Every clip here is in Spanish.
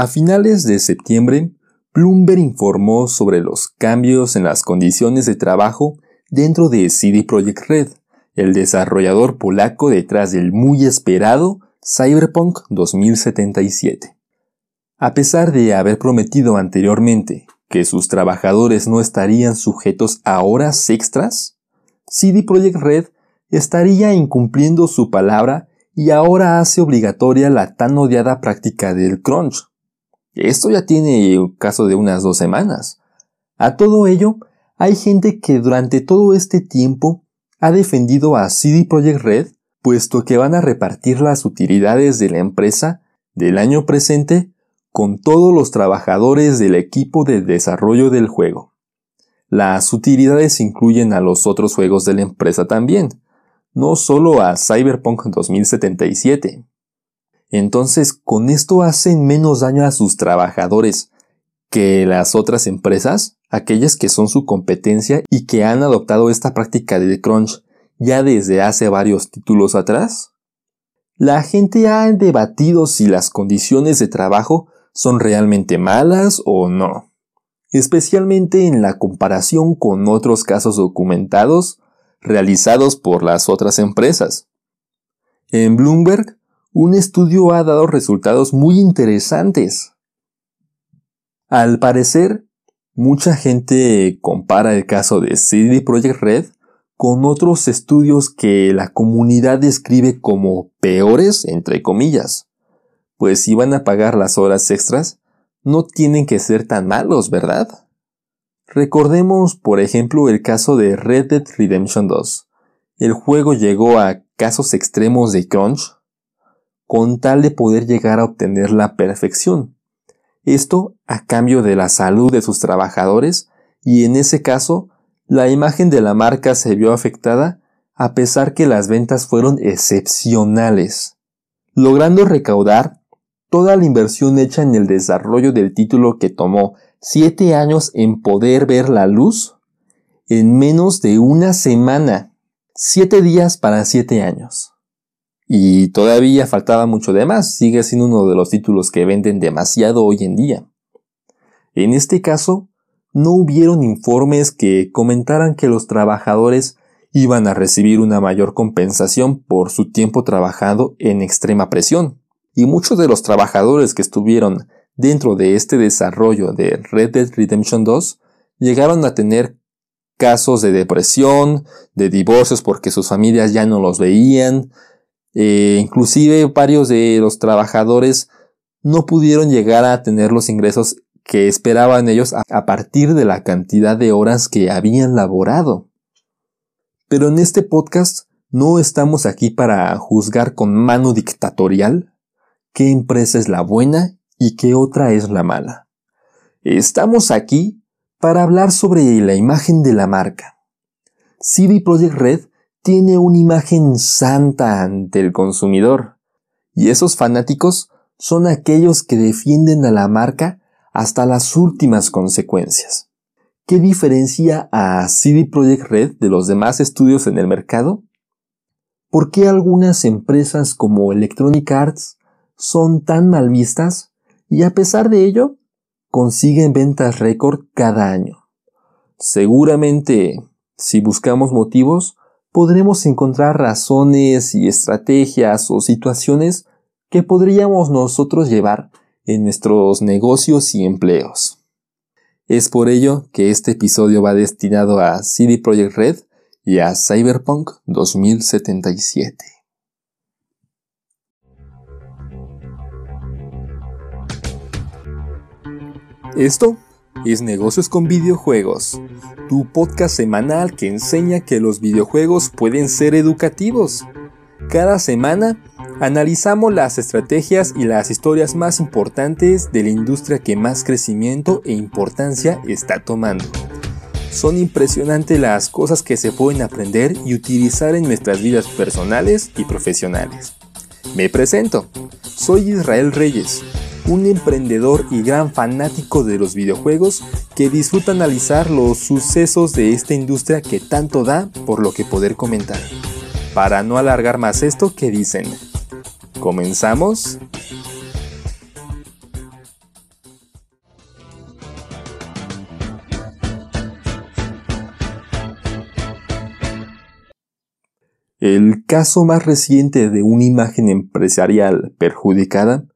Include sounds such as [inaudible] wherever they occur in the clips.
A finales de septiembre, Bloomberg informó sobre los cambios en las condiciones de trabajo dentro de CD Projekt Red, el desarrollador polaco detrás del muy esperado Cyberpunk 2077. A pesar de haber prometido anteriormente que sus trabajadores no estarían sujetos a horas extras, CD Projekt Red estaría incumpliendo su palabra y ahora hace obligatoria la tan odiada práctica del crunch, esto ya tiene caso de unas dos semanas. A todo ello, hay gente que durante todo este tiempo ha defendido a CD Projekt Red, puesto que van a repartir las utilidades de la empresa del año presente con todos los trabajadores del equipo de desarrollo del juego. Las utilidades incluyen a los otros juegos de la empresa también, no solo a Cyberpunk 2077. Entonces, con esto hacen menos daño a sus trabajadores que las otras empresas, aquellas que son su competencia y que han adoptado esta práctica de crunch ya desde hace varios títulos atrás. La gente ha debatido si las condiciones de trabajo son realmente malas o no, especialmente en la comparación con otros casos documentados realizados por las otras empresas. En Bloomberg un estudio ha dado resultados muy interesantes. Al parecer, mucha gente compara el caso de CD Projekt Red con otros estudios que la comunidad describe como peores, entre comillas. Pues si van a pagar las horas extras, no tienen que ser tan malos, ¿verdad? Recordemos, por ejemplo, el caso de Red Dead Redemption 2. El juego llegó a casos extremos de crunch con tal de poder llegar a obtener la perfección. Esto a cambio de la salud de sus trabajadores y en ese caso la imagen de la marca se vio afectada a pesar que las ventas fueron excepcionales, logrando recaudar toda la inversión hecha en el desarrollo del título que tomó 7 años en poder ver la luz en menos de una semana. 7 días para 7 años. Y todavía faltaba mucho de más, sigue siendo uno de los títulos que venden demasiado hoy en día. En este caso, no hubieron informes que comentaran que los trabajadores iban a recibir una mayor compensación por su tiempo trabajado en extrema presión. Y muchos de los trabajadores que estuvieron dentro de este desarrollo de Red Dead Redemption 2 llegaron a tener casos de depresión, de divorcios porque sus familias ya no los veían, eh, inclusive varios de los trabajadores no pudieron llegar a tener los ingresos que esperaban ellos a partir de la cantidad de horas que habían laborado. Pero en este podcast no estamos aquí para juzgar con mano dictatorial qué empresa es la buena y qué otra es la mala. Estamos aquí para hablar sobre la imagen de la marca. CD Projekt Red tiene una imagen santa ante el consumidor. Y esos fanáticos son aquellos que defienden a la marca hasta las últimas consecuencias. ¿Qué diferencia a CD Projekt Red de los demás estudios en el mercado? ¿Por qué algunas empresas como Electronic Arts son tan mal vistas y a pesar de ello consiguen ventas récord cada año? Seguramente, si buscamos motivos, podremos encontrar razones y estrategias o situaciones que podríamos nosotros llevar en nuestros negocios y empleos. Es por ello que este episodio va destinado a CD Projekt Red y a Cyberpunk 2077. Esto es Negocios con Videojuegos, tu podcast semanal que enseña que los videojuegos pueden ser educativos. Cada semana analizamos las estrategias y las historias más importantes de la industria que más crecimiento e importancia está tomando. Son impresionantes las cosas que se pueden aprender y utilizar en nuestras vidas personales y profesionales. Me presento, soy Israel Reyes un emprendedor y gran fanático de los videojuegos que disfruta analizar los sucesos de esta industria que tanto da por lo que poder comentar. Para no alargar más esto que dicen, ¿comenzamos? El caso más reciente de una imagen empresarial perjudicada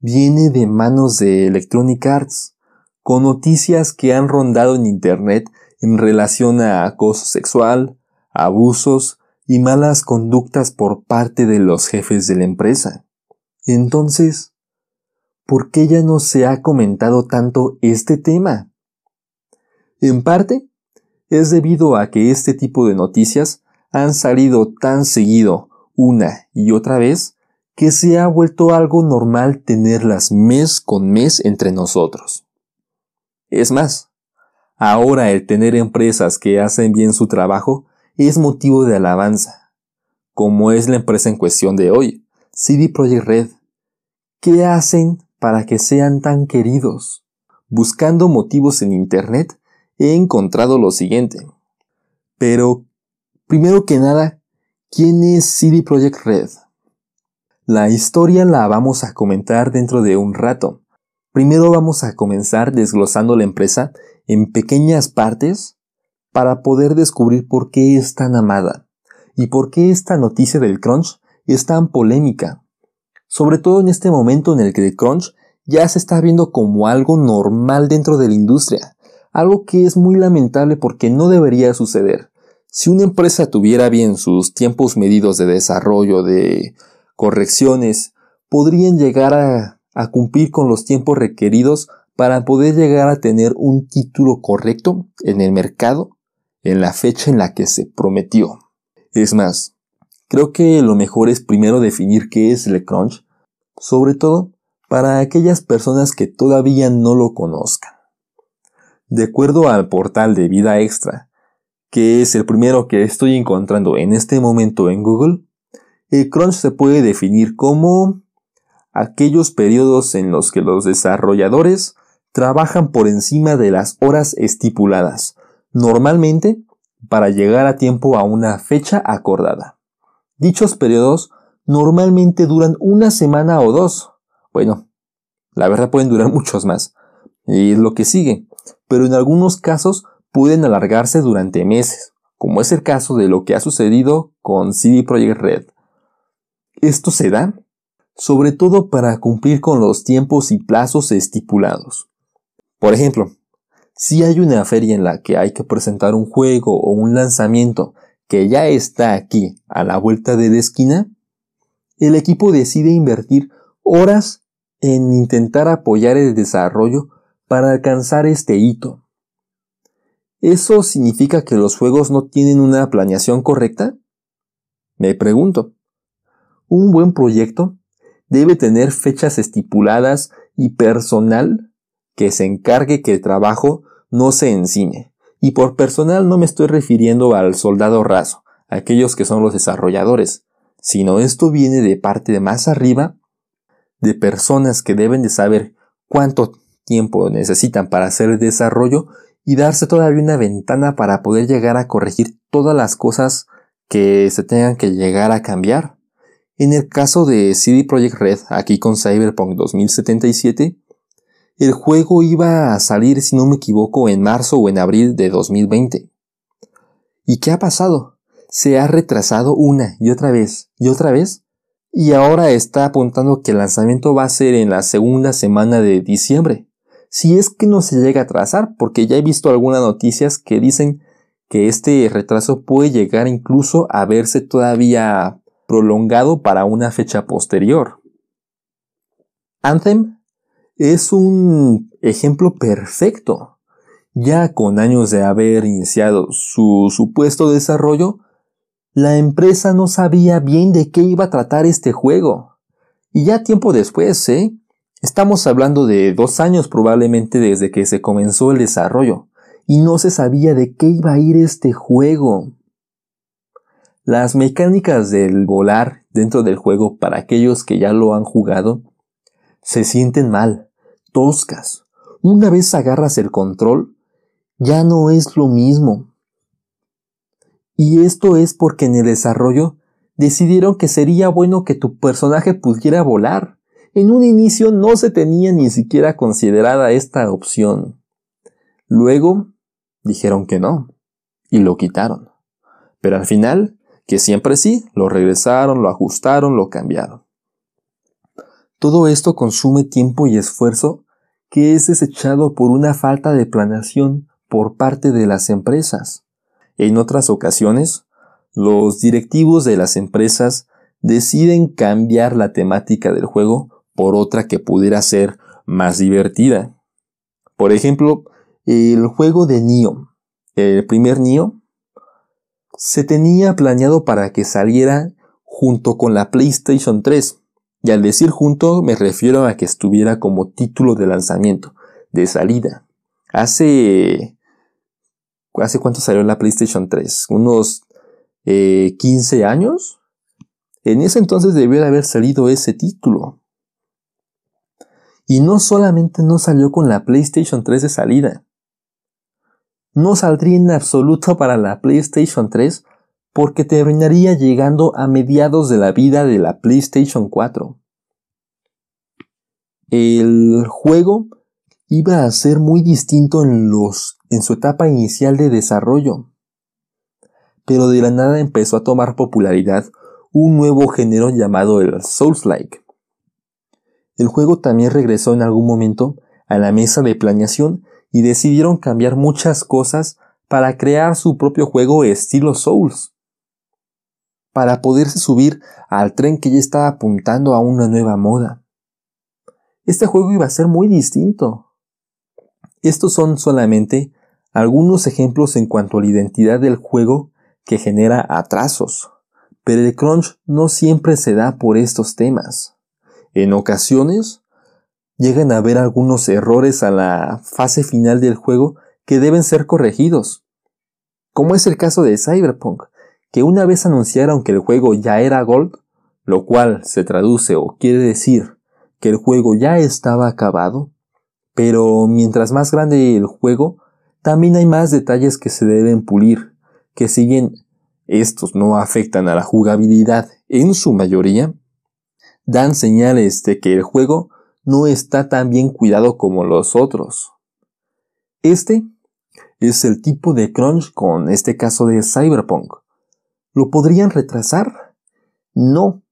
viene de manos de Electronic Arts, con noticias que han rondado en Internet en relación a acoso sexual, abusos y malas conductas por parte de los jefes de la empresa. Entonces, ¿por qué ya no se ha comentado tanto este tema? En parte, es debido a que este tipo de noticias han salido tan seguido una y otra vez que se ha vuelto algo normal tenerlas mes con mes entre nosotros. Es más, ahora el tener empresas que hacen bien su trabajo es motivo de alabanza, como es la empresa en cuestión de hoy, CD Projekt Red. ¿Qué hacen para que sean tan queridos? Buscando motivos en Internet, he encontrado lo siguiente. Pero, primero que nada, ¿quién es CD Projekt Red? La historia la vamos a comentar dentro de un rato. Primero vamos a comenzar desglosando la empresa en pequeñas partes para poder descubrir por qué es tan amada y por qué esta noticia del crunch es tan polémica. Sobre todo en este momento en el que el crunch ya se está viendo como algo normal dentro de la industria, algo que es muy lamentable porque no debería suceder. Si una empresa tuviera bien sus tiempos medidos de desarrollo, de correcciones, podrían llegar a, cumplir con los tiempos requeridos para poder llegar a tener un título correcto en el mercado en la fecha en la que se prometió. Es más, creo que lo mejor es primero definir qué es el crunch, sobre todo para aquellas personas que todavía no lo conozcan. De acuerdo al portal de Vida Extra, que es el primero que estoy encontrando en este momento en Google, el crunch se puede definir como aquellos periodos en los que los desarrolladores trabajan por encima de las horas estipuladas, normalmente para llegar a tiempo a una fecha acordada. Dichos periodos normalmente duran una semana o dos. Bueno, la verdad pueden durar [laughs] muchos más. Y es lo que sigue. Pero en algunos casos pueden alargarse durante meses, como es el caso de lo que ha sucedido con CD Projekt Red. Esto se da sobre todo para cumplir con los tiempos y plazos estipulados. Por ejemplo, si hay una feria en la que hay que presentar un juego o un lanzamiento que ya está aquí a la vuelta de la esquina, el equipo decide invertir horas en intentar apoyar el desarrollo para alcanzar este hito. ¿Eso significa que los juegos no tienen una planeación correcta? Me pregunto. Un buen proyecto debe tener fechas estipuladas y personal que se encargue que el trabajo no se encime. Y por personal no me estoy refiriendo al soldado raso, aquellos que son los desarrolladores, sino esto viene de parte de más arriba, de personas que deben de saber cuánto tiempo necesitan para hacer el desarrollo y darse todavía una ventana para poder llegar a corregir todas las cosas que se tengan que llegar a cambiar. En el caso de CD Projekt Red, aquí con Cyberpunk 2077, el juego iba a salir, si no me equivoco, en marzo o en abril de 2020. ¿Y qué ha pasado? Se ha retrasado una y otra vez y otra vez y ahora está apuntando que el lanzamiento va a ser en la segunda semana de diciembre. Si es que no se llega a atrasar, porque ya he visto algunas noticias que dicen que este retraso puede llegar incluso a verse todavía prolongado para una fecha posterior. Anthem es un ejemplo perfecto. Ya con años de haber iniciado su supuesto desarrollo, la empresa no sabía bien de qué iba a tratar este juego. Y ya tiempo después, ¿eh? Estamos hablando de dos años probablemente desde que se comenzó el desarrollo, y no se sabía de qué iba a ir este juego. Las mecánicas del volar dentro del juego para aquellos que ya lo han jugado se sienten mal toscas. Una vez agarras el control, ya no es lo mismo. Y esto es porque en el desarrollo decidieron que sería bueno que tu personaje pudiera volar. En un inicio no se tenía ni siquiera considerada esta opción. Luego dijeron que no, y lo quitaron. Pero al final que siempre sí, lo regresaron, lo ajustaron, lo cambiaron. Todo esto consume tiempo y esfuerzo que es desechado por una falta de planeación por parte de las empresas. En otras ocasiones, los directivos de las empresas deciden cambiar la temática del juego por otra que pudiera ser más divertida. Por ejemplo, el juego de Nio, el primer Nio, se tenía planeado para que saliera junto con la PlayStation 3. Y al decir junto me refiero a que estuviera como título de lanzamiento, de salida. Hace... ¿Hace cuánto salió la PlayStation 3? ¿Unos 15 eh, años? En ese entonces debió de haber salido ese título. Y no solamente no salió con la PlayStation 3 de salida, no saldría en absoluto para la PlayStation 3 porque terminaría llegando a mediados de la vida de la PlayStation 4. El juego iba a ser muy distinto en, su etapa inicial de desarrollo, pero de la nada empezó a tomar popularidad un nuevo género llamado el Souls-like. El juego también regresó en algún momento a la mesa de planeación y decidieron cambiar muchas cosas para crear su propio juego estilo Souls. Para poderse subir al tren que ya estaba apuntando a una nueva moda. Este juego iba a ser muy distinto. Estos son solamente algunos ejemplos en cuanto a la identidad del juego que genera atrasos. Pero el crunch no siempre se da por estos temas. En ocasiones, llegan a haber algunos errores a la fase final del juego que deben ser corregidos. Como es el caso de Cyberpunk, que una vez anunciaron que el juego ya era Gold, lo cual se traduce o quiere decir que el juego ya estaba acabado, pero mientras más grande el juego, también hay más detalles que se deben pulir, que si bien estos no afectan a la jugabilidad en su mayoría, dan señales de que el juego no está tan bien cuidado como los otros. Este es el tipo de crunch con este caso de Cyberpunk. ¿Lo podrían retrasar? No.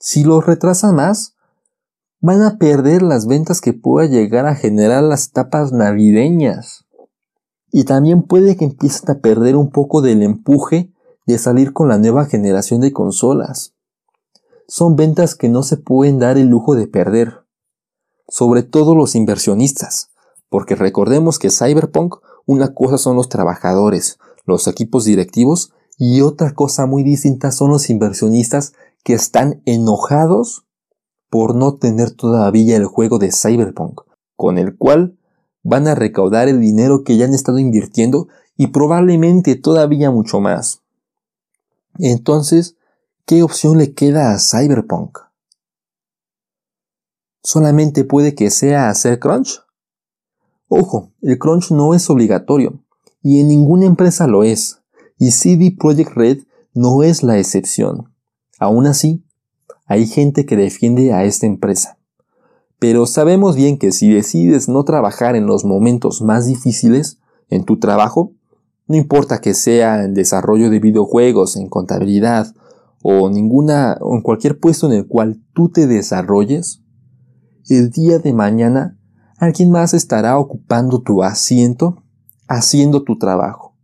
Si lo retrasan más, van a perder las ventas que pueda llegar a generar las tapas navideñas. Y también puede que empiecen a perder un poco del empuje de salir con la nueva generación de consolas son ventas que no se pueden dar el lujo de perder, sobre todo los inversionistas, porque recordemos que Cyberpunk una cosa son los trabajadores, los equipos directivos y otra cosa muy distinta son los inversionistas que están enojados por no tener todavía el juego de Cyberpunk, con el cual van a recaudar el dinero que ya han estado invirtiendo y probablemente todavía mucho más. Entonces, ¿Qué opción le queda a Cyberpunk? ¿Solamente puede que sea hacer crunch? Ojo, el crunch no es obligatorio, y en ninguna empresa lo es, y CD Projekt Red no es la excepción. Aún así, hay gente que defiende a esta empresa. Pero sabemos bien que si decides no trabajar en los momentos más difíciles en tu trabajo, no importa que sea en desarrollo de videojuegos, en contabilidad o ninguna o en cualquier puesto en el cual tú te desarrolles, el día de mañana alguien más estará ocupando tu asiento haciendo tu trabajo.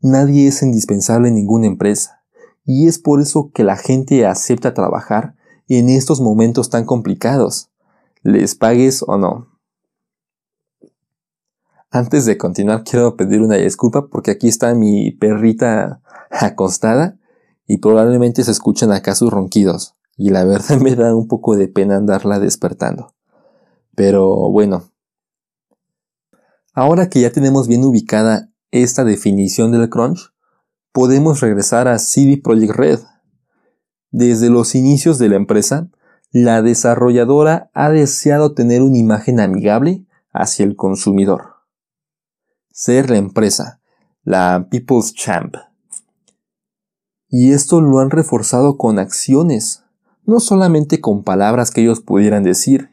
Nadie es indispensable en ninguna empresa y es por eso que la gente acepta trabajar en estos momentos tan complicados, les pagues o no. Antes de continuar quiero pedir una disculpa porque aquí está mi perrita acostada y probablemente se escuchan acá sus ronquidos y la [laughs] verdad me da un poco de pena andarla despertando. Pero bueno. Ahora que ya tenemos bien ubicada esta definición del crunch, podemos regresar a CD Projekt Red. Desde los inicios de la empresa, la desarrolladora ha deseado tener una imagen amigable hacia el consumidor ser la empresa, la People's Champ. Y esto lo han reforzado con acciones, no solamente con palabras que ellos pudieran decir.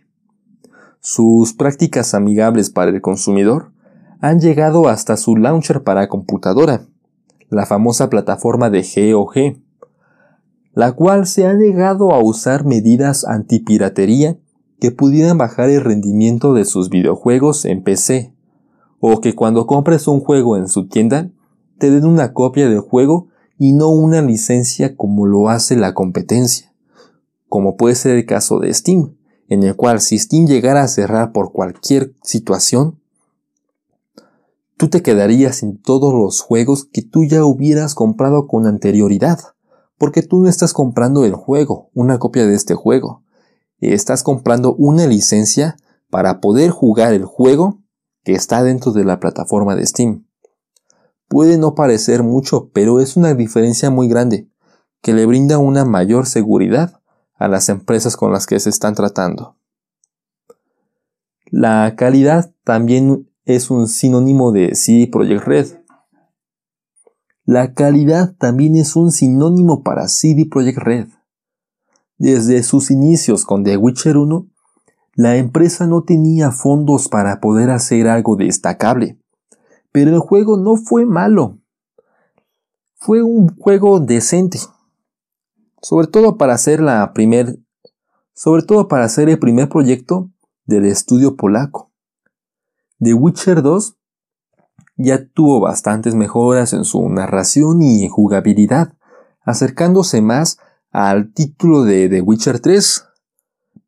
Sus prácticas amigables para el consumidor han llegado hasta su launcher para computadora, la famosa plataforma de GOG, la cual se ha negado a usar medidas antipiratería que pudieran bajar el rendimiento de sus videojuegos en PC, o que cuando compres un juego en su tienda te den una copia del juego y no una licencia como lo hace la competencia, como puede ser el caso de Steam, en el cual si Steam llegara a cerrar por cualquier situación, tú te quedarías sin todos los juegos que tú ya hubieras comprado con anterioridad, porque tú no estás comprando el juego, una copia de este juego, estás comprando una licencia para poder jugar el juego que está dentro de la plataforma de Steam. Puede no parecer mucho, pero es una diferencia muy grande, que le brinda una mayor seguridad a las empresas con las que se están tratando. La calidad también es un sinónimo de CD Projekt Red. La calidad también es un sinónimo para CD Projekt Red. Desde sus inicios con The Witcher 1, la empresa no tenía fondos para poder hacer algo destacable, pero el juego no fue malo. Fue un juego decente, sobre todo para hacer la primer, sobre todo para hacer el primer proyecto del estudio polaco. The Witcher 2 ya tuvo bastantes mejoras en su narración y jugabilidad, acercándose más al título de The Witcher 3,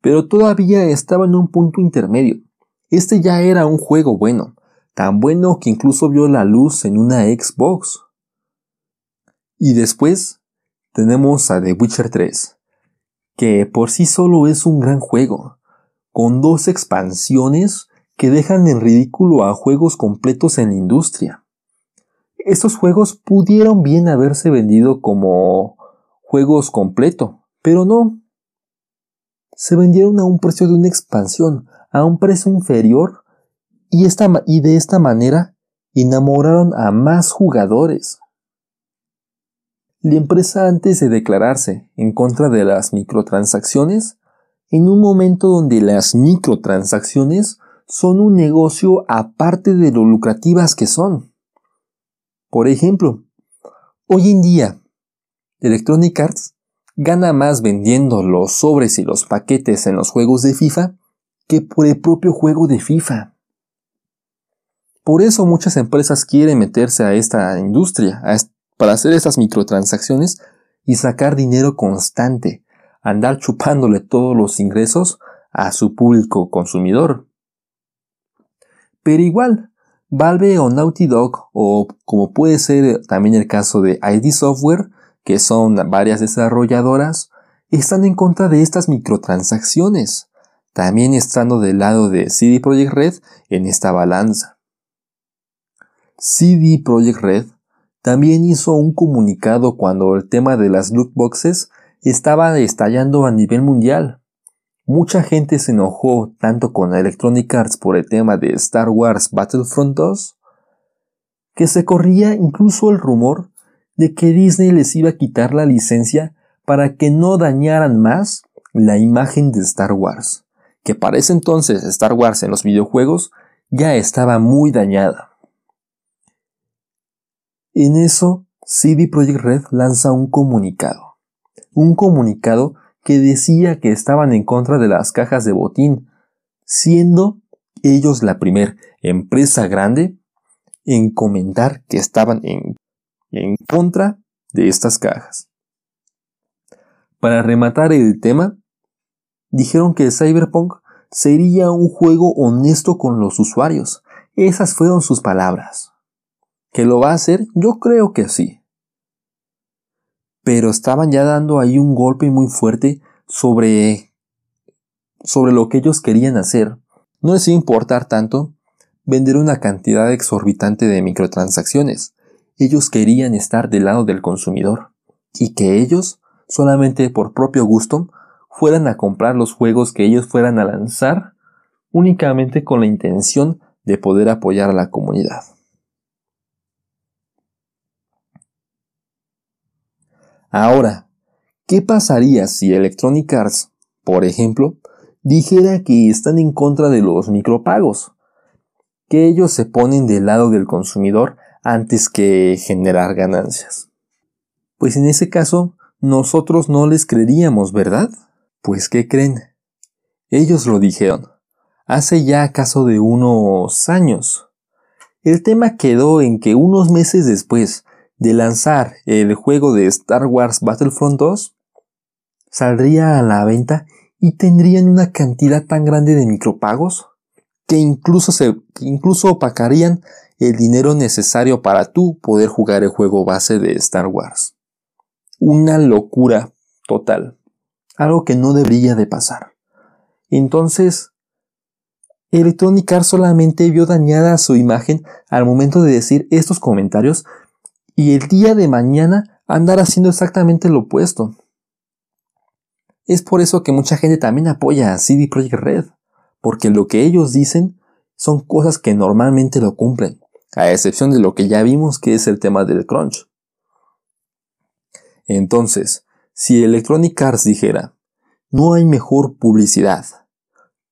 pero todavía estaba en un punto intermedio. Este ya era un juego bueno, tan bueno que incluso vio la luz en una Xbox. Y después tenemos a The Witcher 3, que por sí solo es un gran juego, con dos expansiones que dejan en ridículo a juegos completos en la industria. Estos juegos pudieron bien haberse vendido como juegos completo, pero no. Se vendieron a un precio de una expansión, a un precio inferior, y, de esta manera enamoraron a más jugadores. La empresa antes de declararse en contra de las microtransacciones, en un momento donde las microtransacciones son un negocio aparte de lo lucrativas que son. Por ejemplo, hoy en día, Electronic Arts gana más vendiendo los sobres y los paquetes en los juegos de FIFA que por el propio juego de FIFA. Por eso muchas empresas quieren meterse a esta industria, para hacer estas microtransacciones y sacar dinero constante, andar chupándole todos los ingresos a su público consumidor. Pero igual, Valve o Naughty Dog, o como puede ser también el caso de ID Software, que son varias desarrolladoras, están en contra de estas microtransacciones, también estando del lado de CD Projekt Red en esta balanza. CD Projekt Red también hizo un comunicado cuando el tema de las loot boxes estaba estallando a nivel mundial. Mucha gente se enojó tanto con Electronic Arts por el tema de Star Wars Battlefront 2 que se corría incluso el rumor de que Disney les iba a quitar la licencia para que no dañaran más la imagen de Star Wars, que para ese entonces Star Wars en los videojuegos ya estaba muy dañada. En eso, CD Projekt Red lanza un comunicado. Un comunicado que decía que estaban en contra de las cajas de botín, siendo ellos la primer empresa grande en comentar que estaban en, en contra de estas cajas. Para rematar el tema, dijeron que Cyberpunk sería un juego honesto con los usuarios. Esas fueron sus palabras. ¿Que lo va a hacer? Yo creo que sí. Pero estaban ya dando ahí un golpe muy fuerte sobre, sobre lo que ellos querían hacer. No les iba a importar tanto vender una cantidad exorbitante de microtransacciones. Ellos querían estar del lado del consumidor y que ellos, solamente por propio gusto, fueran a comprar los juegos que ellos fueran a lanzar únicamente con la intención de poder apoyar a la comunidad. Ahora, ¿qué pasaría si Electronic Arts, por ejemplo, dijera que están en contra de los micropagos? Que ellos se ponen del lado del consumidor antes que generar ganancias. Pues en ese caso, nosotros no les creeríamos, ¿verdad? Pues ¿qué creen? Ellos lo dijeron, hace ya acaso de unos años. El tema quedó en que unos meses después de lanzar el juego de Star Wars Battlefront 2, saldría a la venta y tendrían una cantidad tan grande de micropagos que incluso, se, incluso opacarían el dinero necesario para tú poder jugar el juego base de Star Wars. Una locura total. Algo que no debería de pasar. Entonces, Electronic Arts solamente vio dañada su imagen al momento de decir estos comentarios y el día de mañana andar haciendo exactamente lo opuesto. Es por eso que mucha gente también apoya a CD Projekt Red, porque lo que ellos dicen son cosas que normalmente lo cumplen, a excepción de lo que ya vimos que es el tema del crunch. Entonces, si Electronic Arts dijera, no hay mejor publicidad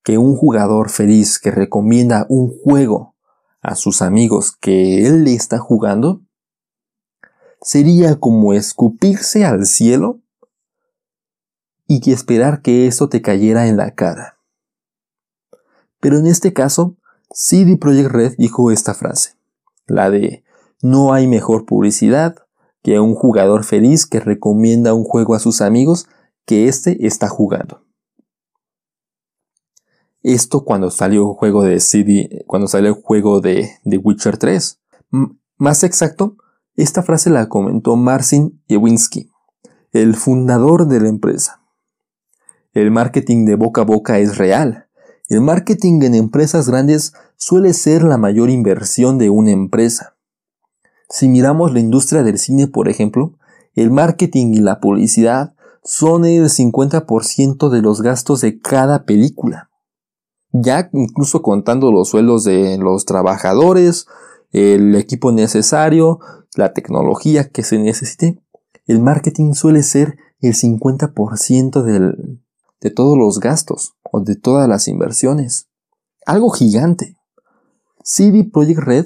que un jugador feliz que recomienda un juego a sus amigos que él le está jugando, sería como escupirse al cielo y que esperar que eso te cayera en la cara. Pero en este caso, CD Projekt Red dijo esta frase, la de no hay mejor publicidad que un jugador feliz que recomienda un juego a sus amigos que éste está jugando. Esto cuando salió el juego de CD, cuando salió el juego de The Witcher 3. más exacto, esta frase la comentó Marcin Jewinski, el fundador de la empresa. El marketing de boca a boca es real. El marketing en empresas grandes suele ser la mayor inversión de una empresa. Si miramos la industria del cine, por ejemplo, el marketing y la publicidad son el 50% de los gastos de cada película. Ya incluso contando los sueldos de los trabajadores, el equipo necesario, la tecnología que se necesite, el marketing suele ser el 50% del, de todos los gastos o de todas las inversiones. Algo gigante. CD Projekt Red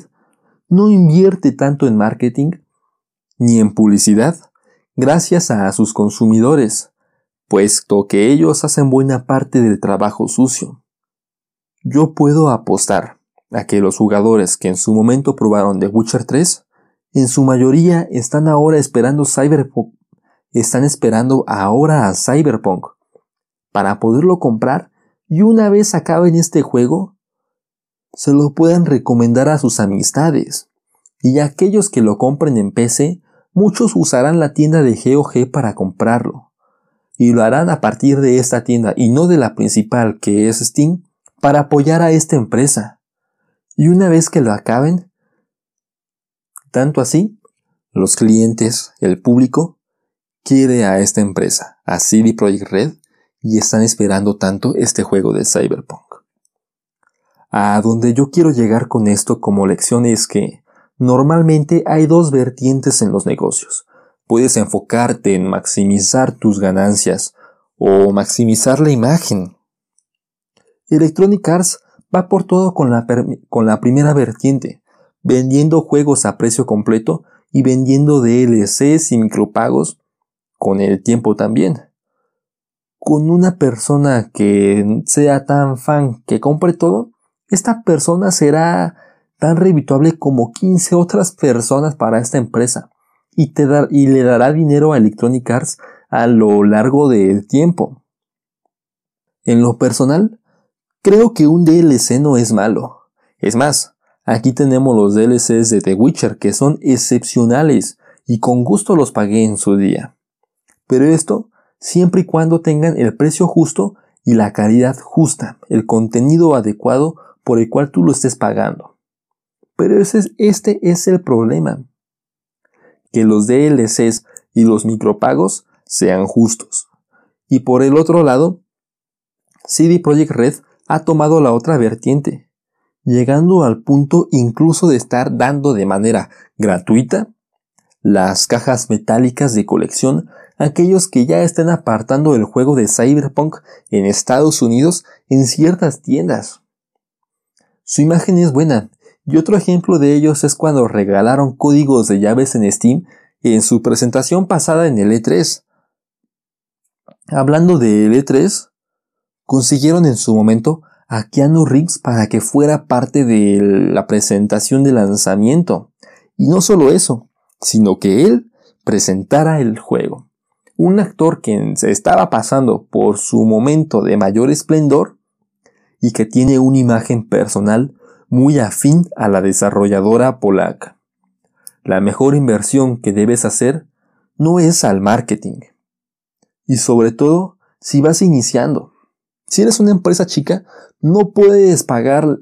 no invierte tanto en marketing ni en publicidad gracias a sus consumidores, puesto que ellos hacen buena parte del trabajo sucio. Yo puedo apostar a que los jugadores que en su momento probaron The Witcher 3, en su mayoría están ahora esperando Cyberpunk, están esperando ahora a Cyberpunk para poderlo comprar y una vez acaben este juego, se lo puedan recomendar a sus amistades. Y aquellos que lo compren en PC, muchos usarán la tienda de GOG para comprarlo. Y lo harán a partir de esta tienda y no de la principal que es Steam para apoyar a esta empresa. Y una vez que lo acaben, tanto así, los clientes, el público, quiere a esta empresa, a CD Projekt Red, y están esperando tanto este juego de Cyberpunk. A donde yo quiero llegar con esto como lección es que normalmente hay dos vertientes en los negocios. Puedes enfocarte en maximizar tus ganancias o maximizar la imagen. Electronic Arts va por todo con la, con la primera vertiente, vendiendo juegos a precio completo y vendiendo DLCs y micropagos con el tiempo también con una persona que sea tan fan que compre todo, esta persona será tan revituable como 15 otras personas para esta empresa y, te y le dará dinero a Electronic Arts a lo largo del tiempo. En lo personal, creo que un DLC no es malo. Es más, aquí tenemos los DLCs de The Witcher que son excepcionales y con gusto los pagué en su día. Pero esto siempre y cuando tengan el precio justo y la calidad justa, el contenido adecuado por el cual tú lo estés pagando. Pero ese este es el problema, que los DLCs y los micropagos sean justos. Y por el otro lado, CD Projekt Red ha tomado la otra vertiente, llegando al punto incluso de estar dando de manera gratuita las cajas metálicas de colección aquellos que ya están apartando el juego de Cyberpunk en Estados Unidos en ciertas tiendas. Su imagen es buena Y otro ejemplo de ellos es cuando regalaron códigos de llaves en Steam en su presentación pasada en el E3. Hablando del E3, consiguieron en su momento a Keanu Reeves para que fuera parte de la presentación de lanzamiento. Y no solo eso, sino que él presentara el juego. Un actor que se estaba pasando por su momento de mayor esplendor y que tiene una imagen personal muy afín a la desarrolladora polaca. La mejor inversión que debes hacer no es al marketing. Y sobre todo, si vas iniciando. Si eres una empresa chica, no puedes pagar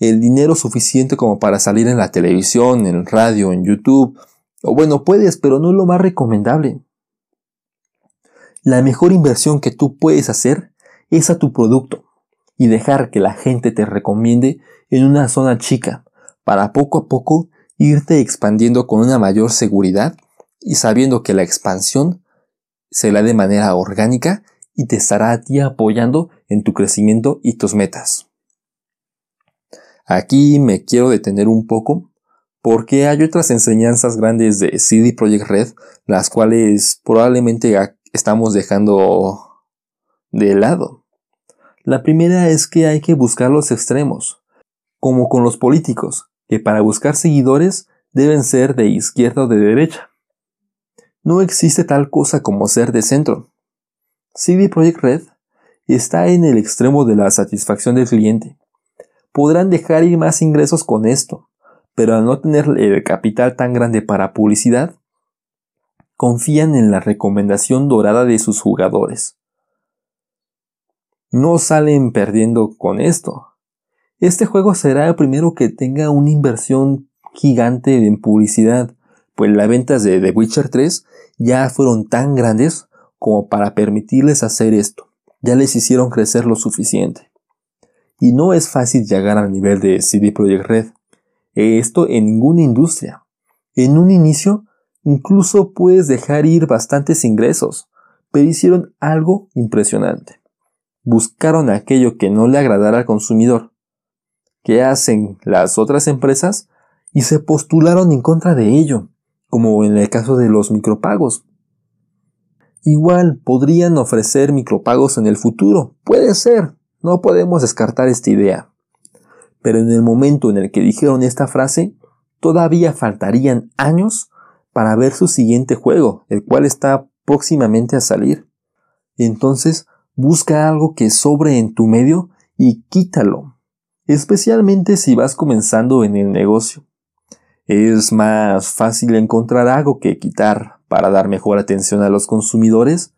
el dinero suficiente como para salir en la televisión, en radio, en YouTube. O bueno, puedes, pero no es lo más recomendable. La mejor inversión que tú puedes hacer es a tu producto y dejar que la gente te recomiende en una zona chica para poco a poco irte expandiendo con una mayor seguridad y sabiendo que la expansión se da de manera orgánica y te estará a ti apoyando en tu crecimiento y tus metas. Aquí me quiero detener un poco porque hay otras enseñanzas grandes de CD Projekt Red, las cuales probablemente estamos dejando de lado. La primera es que hay que buscar los extremos, como con los políticos, que para buscar seguidores deben ser de izquierda o de derecha. No existe tal cosa como ser de centro. CD Projekt Red está en el extremo de la satisfacción del cliente. Podrán dejar ir más ingresos con esto, pero al no tener el capital tan grande para publicidad, confían en la recomendación dorada de sus jugadores. No salen perdiendo con esto. Este juego será el primero que tenga una inversión gigante en publicidad, pues las ventas de The Witcher 3 ya fueron tan grandes como para permitirles hacer esto. Ya les hicieron crecer lo suficiente. Y no es fácil llegar al nivel de CD Projekt Red. Esto en ninguna industria. En un inicio, incluso puedes dejar ir bastantes ingresos, pero hicieron algo impresionante. Buscaron aquello que no le agradara al consumidor, que hacen las otras empresas, y se postularon en contra de ello, como en el caso de los micropagos. Igual podrían ofrecer micropagos en el futuro. Puede ser. No podemos descartar esta idea. Pero en el momento en el que dijeron esta frase, todavía faltarían años para ver su siguiente juego, el cual está próximamente a salir. Entonces, busca algo que sobre en tu medio y quítalo, especialmente si vas comenzando en el negocio. Es más fácil encontrar algo que quitar para dar mejor atención a los consumidores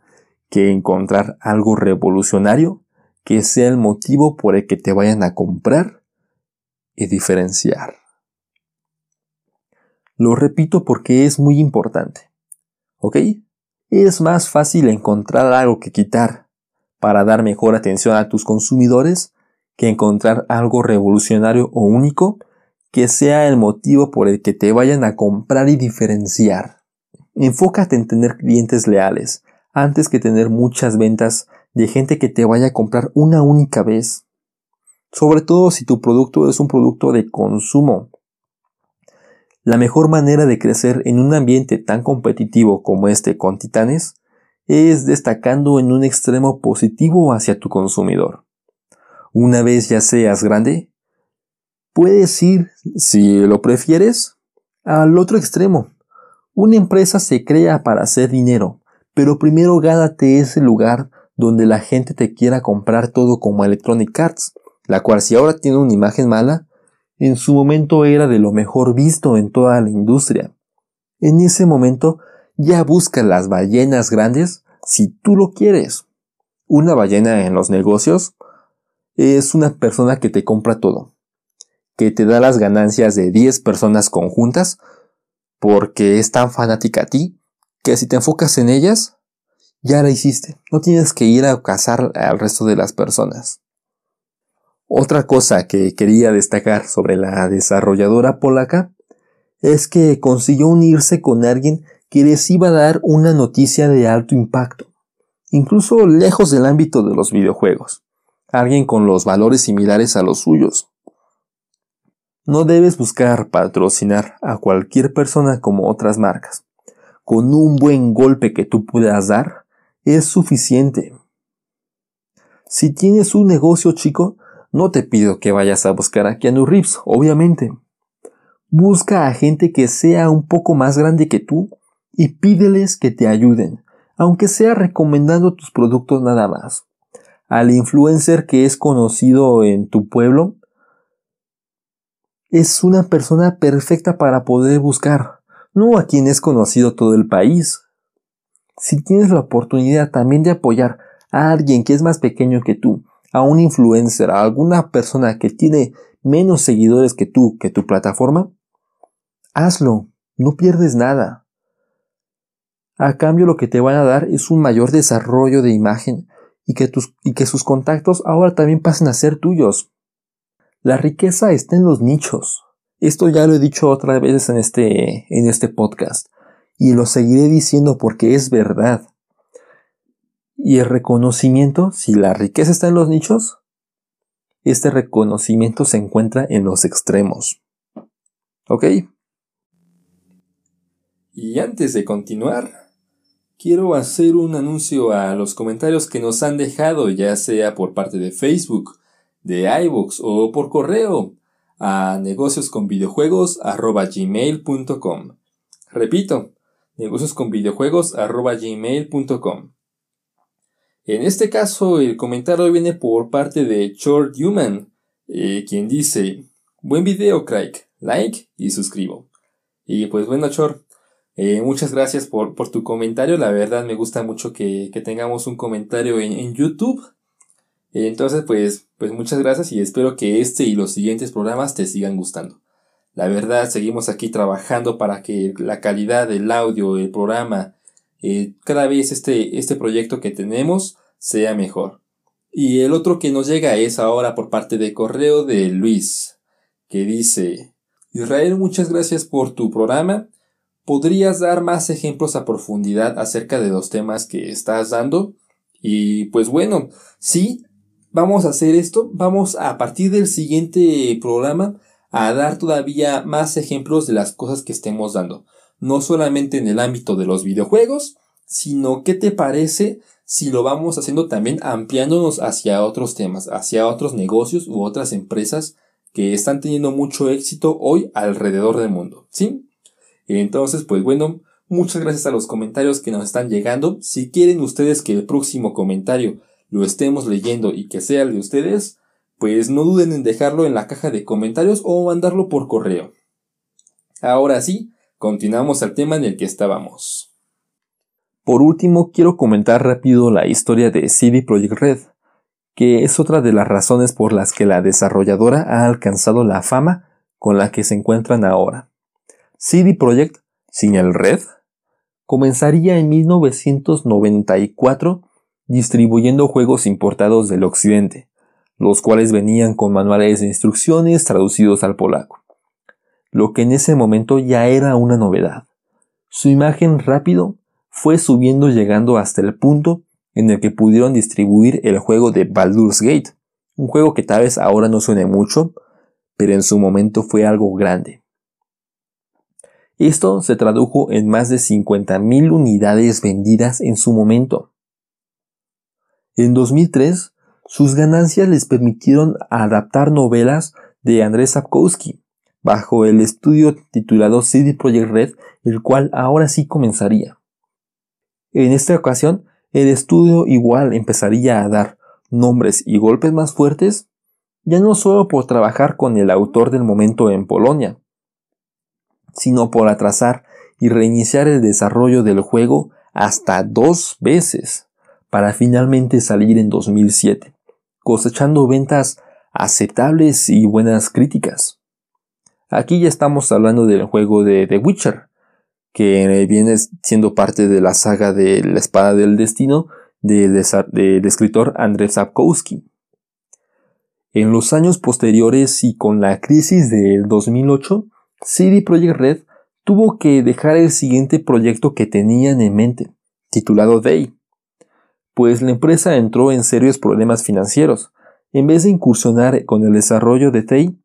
que encontrar algo revolucionario que sea el motivo por el que te vayan a comprar y diferenciar. Lo repito porque es muy importante. ¿Ok? Es más fácil encontrar algo que quitar para dar mejor atención a tus consumidores que encontrar algo revolucionario o único que sea el motivo por el que te vayan a comprar y diferenciar. Enfócate en tener clientes leales, antes que tener muchas ventas de gente que te vaya a comprar una única vez. Sobre todo si tu producto es un producto de consumo. La mejor manera de crecer en un ambiente tan competitivo como este con Titanes es destacando en un extremo positivo hacia tu consumidor. Una vez ya seas grande, Puedes ir, si lo prefieres, al otro extremo. Una empresa se crea para hacer dinero, pero primero gánate ese lugar donde la gente te quiera comprar todo como Electronic Arts, la cual si ahora tiene una imagen mala, en su momento era de lo mejor visto en toda la industria. En ese momento ya busca las ballenas grandes si tú lo quieres. Una ballena en los negocios es una persona que te compra todo que te da las ganancias de 10 personas conjuntas porque es tan fanática a ti que si te enfocas en ellas, ya la hiciste. No tienes que ir a cazar al resto de las personas. Otra cosa que quería destacar sobre la desarrolladora polaca es que consiguió unirse con alguien que les iba a dar una noticia de alto impacto, incluso lejos del ámbito de los videojuegos, alguien con los valores similares a los suyos, No debes buscar patrocinar a cualquier persona como otras marcas. Con un buen golpe que tú puedas dar, es suficiente. Si tienes un negocio chico, no te pido que vayas a buscar a Keanu Reeves, obviamente. Busca a gente que sea un poco más grande que tú y pídeles que te ayuden, aunque sea recomendando tus productos nada más. Al influencer que es conocido en tu pueblo, es una persona perfecta para poder buscar, no a quien es conocido todo el país. Si tienes la oportunidad también de apoyar a alguien que es más pequeño que tú, a un influencer, a alguna persona que tiene menos seguidores que tú, que tu plataforma, hazlo, no pierdes nada. A cambio lo que te van a dar es un mayor desarrollo de imagen y que, tus, y que sus contactos ahora también pasen a ser tuyos. La riqueza está en los nichos. Esto ya lo he dicho otras veces en este, en este podcast y lo seguiré diciendo porque es verdad. Y el reconocimiento, si la riqueza está en los nichos, este reconocimiento se encuentra en los extremos. ¿Ok? Y antes de continuar, quiero hacer un anuncio a los comentarios que nos han dejado, ya sea por parte de Facebook, de iVoox o por correo a negociosconvideojuegos.gmail.com Repito, negociosconvideojuegos.gmail.com en este caso, el comentario viene por parte de Short Human, eh, quien dice, buen video, Craig, like y suscribo. Y pues bueno, Chor, eh, muchas gracias por, tu comentario, la verdad me gusta mucho que, tengamos un comentario en, YouTube. Entonces, pues, pues muchas gracias y espero que este y los siguientes programas te sigan gustando. La verdad, seguimos aquí trabajando para que la calidad del audio, del programa, eh, cada vez este, este proyecto que tenemos sea mejor. Y el otro que nos llega es ahora por parte de correo de Luis, que dice, Israel, muchas gracias por tu programa. ¿Podrías dar más ejemplos a profundidad acerca de los temas que estás dando? Y pues bueno, sí, vamos a hacer esto. Vamos a partir del siguiente programa a dar todavía más ejemplos de las cosas que estemos dando no solamente en el ámbito de los videojuegos, sino qué te parece si lo vamos haciendo también ampliándonos hacia otros temas, hacia otros negocios u otras empresas que están teniendo mucho éxito hoy alrededor del mundo, ¿sí? Entonces, pues bueno, muchas gracias a los comentarios que nos están llegando. Si quieren ustedes que el próximo comentario lo estemos leyendo y que sea el de ustedes, pues no duden en dejarlo en la caja de comentarios o mandarlo por correo. Ahora sí, Continuamos al tema en el que estábamos. Por último, quiero comentar rápido la historia de CD Projekt Red, que es otra de las razones por las que la desarrolladora ha alcanzado la fama con la que se encuentran ahora. CD Projekt, sin el Red, comenzaría en 1994 distribuyendo juegos importados del occidente, los cuales venían con manuales de instrucciones traducidos al polaco lo que en ese momento ya era una novedad. Su imagen rápido fue subiendo llegando hasta el punto en el que pudieron distribuir el juego de Baldur's Gate, un juego que tal vez ahora no suene mucho, pero en su momento fue algo grande. Esto se tradujo en más de 50.000 unidades vendidas en su momento. En 2003, sus ganancias les permitieron adaptar novelas de Andrés Sapkowski, bajo el estudio titulado CD Projekt Red, el cual ahora sí comenzaría. En esta ocasión, el estudio igual empezaría a dar nombres y golpes más fuertes, ya no solo por trabajar con el autor del momento en Polonia, sino por atrasar y reiniciar el desarrollo del juego hasta dos veces, para finalmente salir en 2007, cosechando ventas aceptables y buenas críticas. Aquí ya estamos hablando del juego de The Witcher, que viene siendo parte de la saga de la espada del destino del, escritor Andrzej Sapkowski. En los años posteriores y con la crisis del 2008, CD Projekt Red tuvo que dejar el siguiente proyecto que tenían en mente, titulado Day, pues la empresa entró en serios problemas financieros. En vez de incursionar con el desarrollo de Day,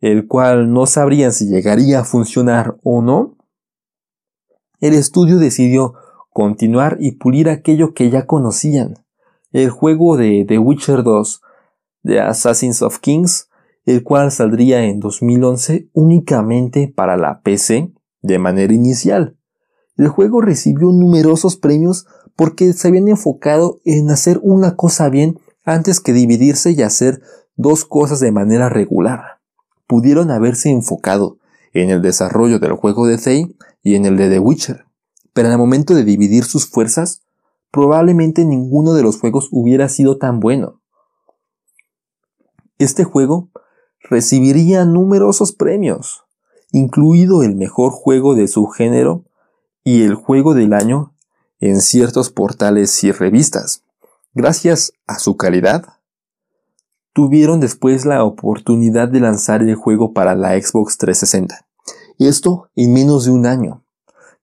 el cual no sabrían si llegaría a funcionar o no, el estudio decidió continuar y pulir aquello que ya conocían, el juego de The Witcher 2 de Assassins of Kings, el cual saldría en 2011 únicamente para la PC de manera inicial. El juego recibió numerosos premios porque se habían enfocado en hacer una cosa bien antes que dividirse y hacer dos cosas de manera regular. Pudieron haberse enfocado en el desarrollo del juego de Thay y en el de The Witcher, pero en el momento de dividir sus fuerzas, probablemente ninguno de los juegos hubiera sido tan bueno. Este juego recibiría numerosos premios, incluido el mejor juego de su género y el juego del año en ciertos portales y revistas. Gracias a su calidad, tuvieron después la oportunidad de lanzar el juego para la Xbox 360. Esto en menos de un año.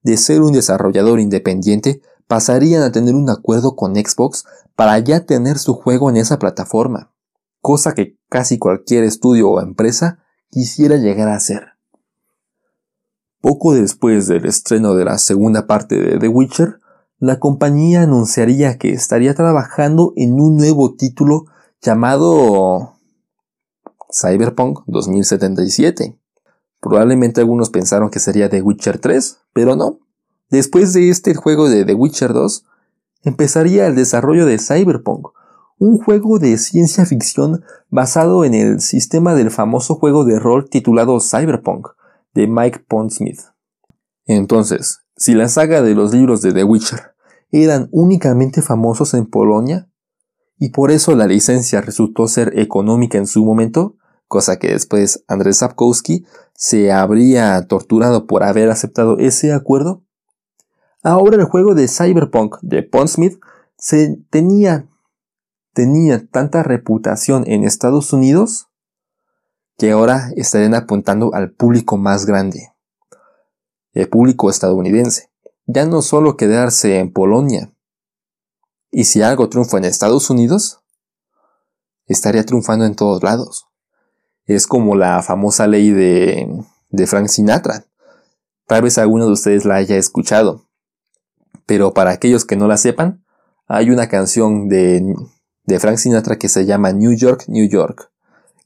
De ser un desarrollador independiente, pasarían a tener un acuerdo con Xbox para ya tener su juego en esa plataforma, cosa que casi cualquier estudio o empresa quisiera llegar a hacer. Poco después del estreno de la segunda parte de The Witcher, la compañía anunciaría que estaría trabajando en un nuevo título llamado Cyberpunk 2077. Probablemente algunos pensaron que sería The Witcher 3, pero no. Después de este juego de The Witcher 2, empezaría el desarrollo de Cyberpunk, un juego de ciencia ficción basado en el sistema del famoso juego de rol titulado Cyberpunk, de Mike Pondsmith. Entonces, si la saga de los libros de The Witcher eran únicamente famosos en Polonia, y por eso la licencia resultó ser económica en su momento, cosa que después Andrzej Sapkowski se habría torturado por haber aceptado ese acuerdo, ahora el juego de Cyberpunk de Pondsmith se tenía, tenía tanta reputación en Estados Unidos que ahora estarían apuntando al público más grande, el público estadounidense. Ya no solo quedarse en Polonia. Y si algo triunfa en Estados Unidos, estaría triunfando en todos lados. Es como la famosa ley de, de Frank Sinatra. Tal vez alguno de ustedes la haya escuchado. Pero para aquellos que no la sepan, hay una canción de, de Frank Sinatra que se llama New York, New York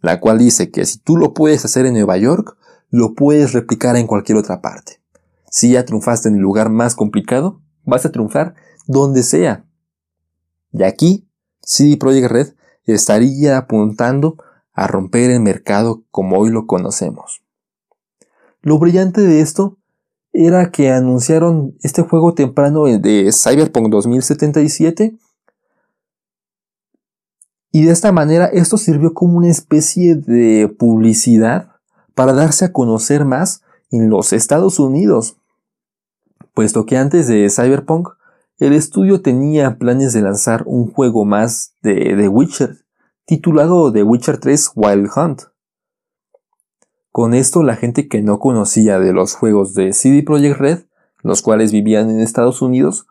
la cual dice que si tú lo puedes hacer en Nueva York, lo puedes replicar en cualquier otra parte. Si ya triunfaste en el lugar más complicado, vas a triunfar donde sea. Y aquí, CD Projekt Red estaría apuntando a romper el mercado como hoy lo conocemos. Lo brillante de esto era que anunciaron este juego temprano de Cyberpunk 2077 y de esta manera esto sirvió como una especie de publicidad para darse a conocer más en los Estados Unidos, puesto que antes de Cyberpunk el estudio tenía planes de lanzar un juego más de The Witcher, titulado The Witcher 3 Wild Hunt. Con esto la gente que no conocía de los juegos de CD Projekt Red, los cuales vivían en Estados Unidos,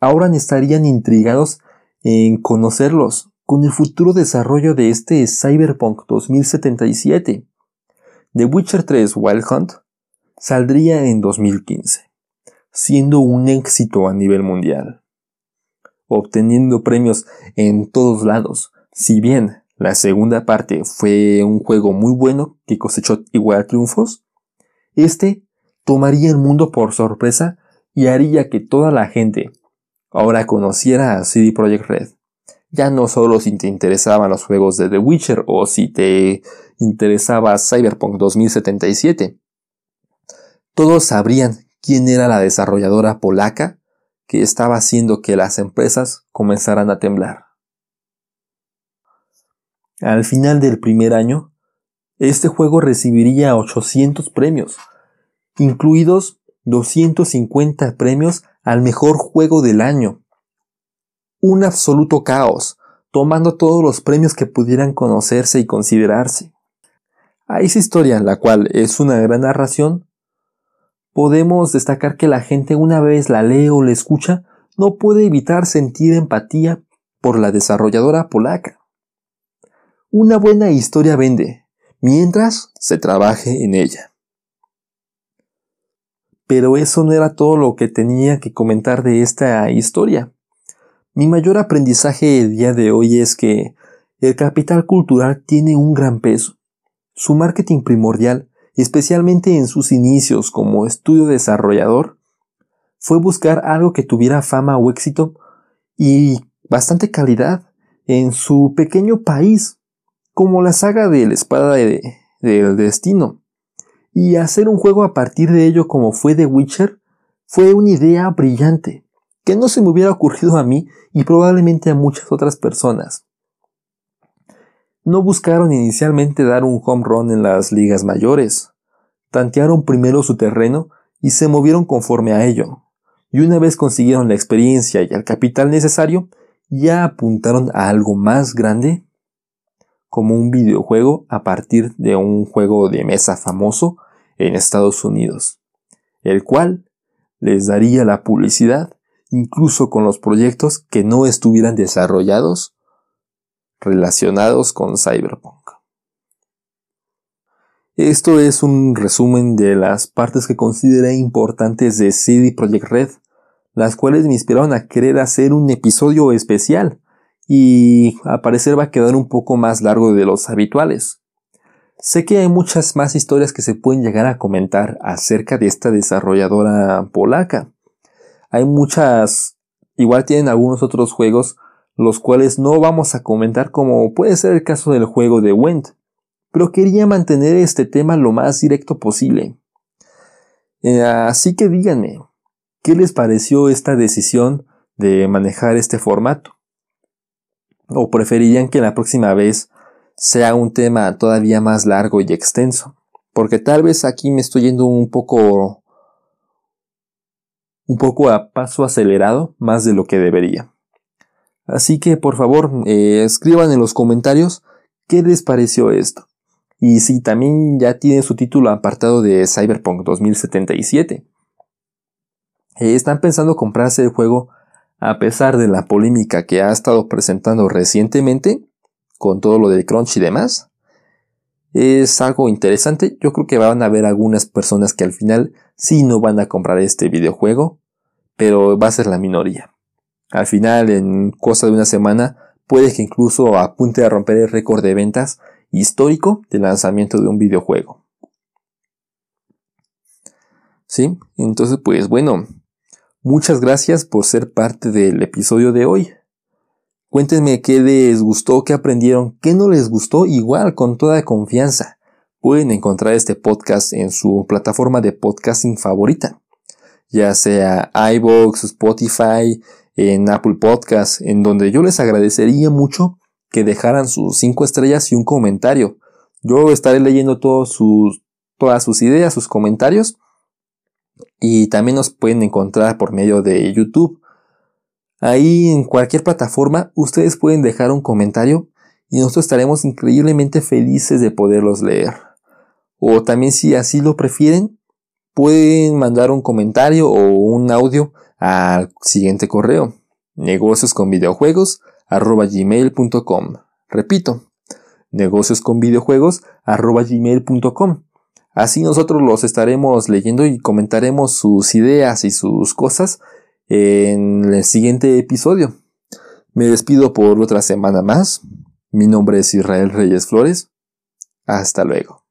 ahora estarían intrigados en conocerlos con el futuro desarrollo de este Cyberpunk 2077. The Witcher 3 Wild Hunt saldría en 2015, siendo un éxito a nivel mundial, obteniendo premios en todos lados. Si bien la segunda parte fue un juego muy bueno que cosechó igual triunfos, este tomaría el mundo por sorpresa y haría que toda la gente ahora conociera a CD Projekt Red ya no solo si te interesaban los juegos de The Witcher o si te interesaba Cyberpunk 2077. Todos sabrían quién era la desarrolladora polaca que estaba haciendo que las empresas comenzaran a temblar. Al final del primer año, este juego recibiría 800 premios, incluidos 250 premios al mejor juego del año, un absoluto caos, tomando todos los premios que pudieran conocerse y considerarse. A esa historia, la cual es una gran narración, podemos destacar que la gente una vez la lee o la escucha, no puede evitar sentir empatía por la desarrolladora polaca. Una buena historia vende, mientras se trabaje en ella. Pero eso no era todo lo que tenía que comentar de esta historia. Mi mayor aprendizaje el día de hoy es que el capital cultural tiene un gran peso. Su marketing primordial, especialmente en sus inicios como estudio desarrollador, fue buscar algo que tuviera fama o éxito y bastante calidad en su pequeño país, como la saga de la espada del destino. Y hacer un juego a partir de ello como fue The Witcher fue una idea brillante, que no se me hubiera ocurrido a mí y probablemente a muchas otras personas. No buscaron inicialmente dar un home run en las ligas mayores, tantearon primero su terreno y se movieron conforme a ello, y una vez consiguieron la experiencia y el capital necesario, ya apuntaron a algo más grande, como un videojuego a partir de un juego de mesa famoso en Estados Unidos, el cual les daría la publicidad incluso con los proyectos que no estuvieran desarrollados relacionados con Cyberpunk. Esto es un resumen de las partes que consideré importantes de CD Projekt Red, las cuales me inspiraron a querer hacer un episodio especial, y a parecer va a quedar un poco más largo de los habituales. Sé que hay muchas más historias que se pueden llegar a comentar acerca de esta desarrolladora polaca. Hay muchas, igual tienen algunos otros juegos, los cuales no vamos a comentar como puede ser el caso del juego de Went, pero quería mantener este tema lo más directo posible. Eh, así que díganme, ¿qué les pareció esta decisión de manejar este formato? ¿O preferirían que la próxima vez sea un tema todavía más largo y extenso. Porque tal vez aquí me estoy yendo un poco un poco a paso acelerado, más de lo que debería. Así que por favor, eh, escriban en los comentarios qué les pareció esto. Y si también ya tiene su título apartado de Cyberpunk 2077. Eh, ¿Están pensando comprarse el juego a pesar de la polémica que ha estado presentando recientemente? con todo lo del crunch y demás. Es algo interesante. Yo creo que van a haber algunas personas que al final sí no van a comprar este videojuego, pero va a ser la minoría. Al final, en cosa de una semana, puede que incluso apunte a romper el récord de ventas histórico de lanzamiento de un videojuego. ¿Sí? Entonces, pues bueno, muchas gracias por ser parte del episodio de hoy. Cuéntenme qué les gustó, qué aprendieron, qué no les gustó, igual con toda confianza. Pueden encontrar este podcast en su plataforma de podcasting favorita, ya sea iVoox, Spotify, en Apple Podcasts, en donde yo les agradecería mucho que dejaran sus 5 estrellas y un comentario. Yo estaré leyendo sus, todas sus ideas, sus comentarios. Y también nos pueden encontrar por medio de YouTube. Ahí en cualquier plataforma ustedes pueden dejar un comentario y nosotros estaremos increíblemente felices de poderlos leer. O también si así lo prefieren, pueden mandar un comentario o un audio al siguiente correo negocios con videojuegos gmail.com repito negocios con videojuegos gmail.com así nosotros los estaremos leyendo y comentaremos sus ideas y sus cosas en el siguiente episodio. Me despido por otra semana más. Mi nombre es Israel Reyes Flores. Hasta luego.